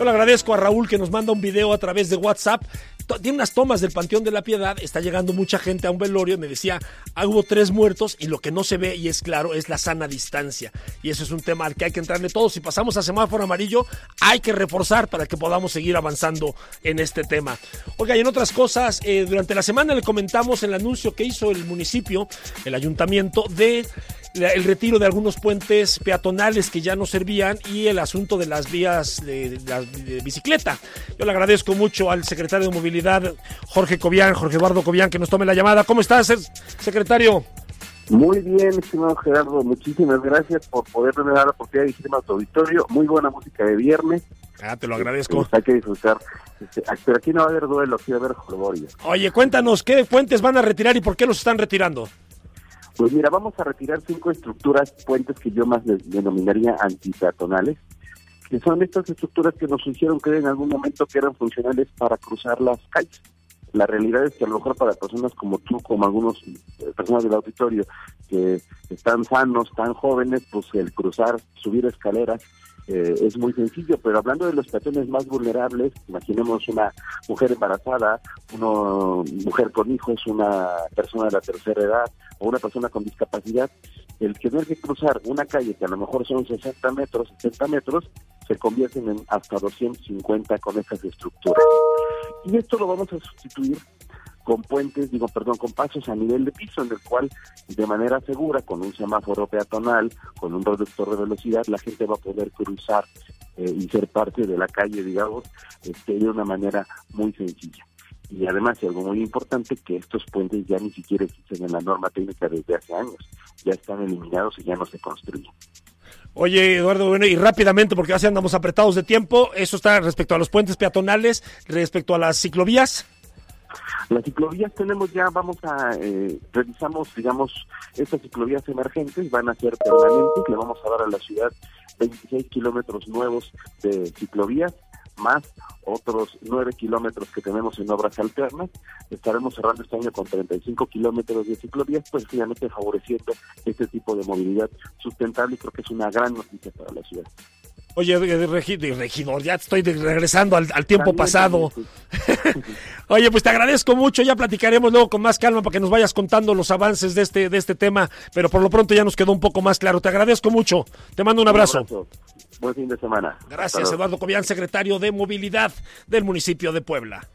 Yo le agradezco a Raúl que nos manda un video a través de WhatsApp. Tiene unas tomas del Panteón de la Piedad, está llegando mucha gente a un velorio, me decía, ah, hubo tres muertos y lo que no se ve y es claro es la sana distancia. Y eso es un tema al que hay que entrarle todos. Si pasamos a semáforo amarillo, hay que reforzar para que podamos seguir avanzando en este tema. Oiga, y en otras cosas, eh, durante la semana le comentamos el anuncio que hizo el municipio, el ayuntamiento, de el retiro de algunos puentes peatonales que ya no servían y el asunto de las vías de, bicicleta. Yo le agradezco mucho al secretario de Movilidad, Jorge Cobian, Jorge Eduardo Cobian, que nos tome la llamada. ¿Cómo estás, secretario? Muy bien, estimado Gerardo, muchísimas gracias por poderme dar la oportunidad de dirigirme a tu auditorio. Muy buena música de viernes. Ah, te lo agradezco. hay que disfrutar. Este, pero aquí no va a haber duelo, aquí va a haber jolgorio. Oye, cuéntanos, ¿qué puentes van a retirar y por qué los están retirando? Pues mira, vamos a retirar cinco estructuras, puentes que yo más denominaría antipeatonales, que son estas estructuras que nos hicieron creer en algún momento que eran funcionales para cruzar las calles. La realidad es que a lo mejor para personas como tú, como algunos eh, personas del auditorio que están sanos, tan jóvenes, pues el cruzar, subir escaleras eh, es muy sencillo, pero hablando de los peatones más vulnerables, imaginemos una mujer embarazada, una mujer con hijos, una persona de la tercera edad o una persona con discapacidad, el tener que cruzar una calle que a lo mejor son 60 metros, 70 metros, se convierten en hasta 250 con estas estructuras. Y esto lo vamos a sustituir con puentes, digo, perdón, con pasos a nivel de piso, en el cual de manera segura, con un semáforo peatonal, con un reductor de velocidad, la gente va a poder cruzar eh, y ser parte de la calle, digamos, este, de una manera muy sencilla. Y además, algo muy importante, que estos puentes ya ni siquiera existen en la norma técnica desde hace años, ya están eliminados y ya no se construyen. Oye, Eduardo, bueno, y rápidamente, porque ya andamos apretados de tiempo, eso está respecto a los puentes peatonales, respecto a las ciclovías. Las ciclovías tenemos ya, vamos a, eh, revisamos, digamos, estas ciclovías emergentes, van a ser permanentes, le vamos a dar a la ciudad 26 kilómetros nuevos de ciclovías, más otros 9 kilómetros que tenemos en obras alternas. Estaremos cerrando este año con 35 kilómetros de ciclovías, pues finalmente favoreciendo este tipo de movilidad sustentable y creo que es una gran noticia para la ciudad. Oye, regidor, ya estoy regresando al, tiempo pasado. Oye, pues te agradezco mucho, ya platicaremos luego con más calma para que nos vayas contando los avances de este, de este tema, pero por lo pronto ya nos quedó un poco más claro. Te agradezco mucho, te mando un abrazo. Buen fin de semana. Gracias, Eduardo Cobian, secretario de Movilidad del municipio de Puebla.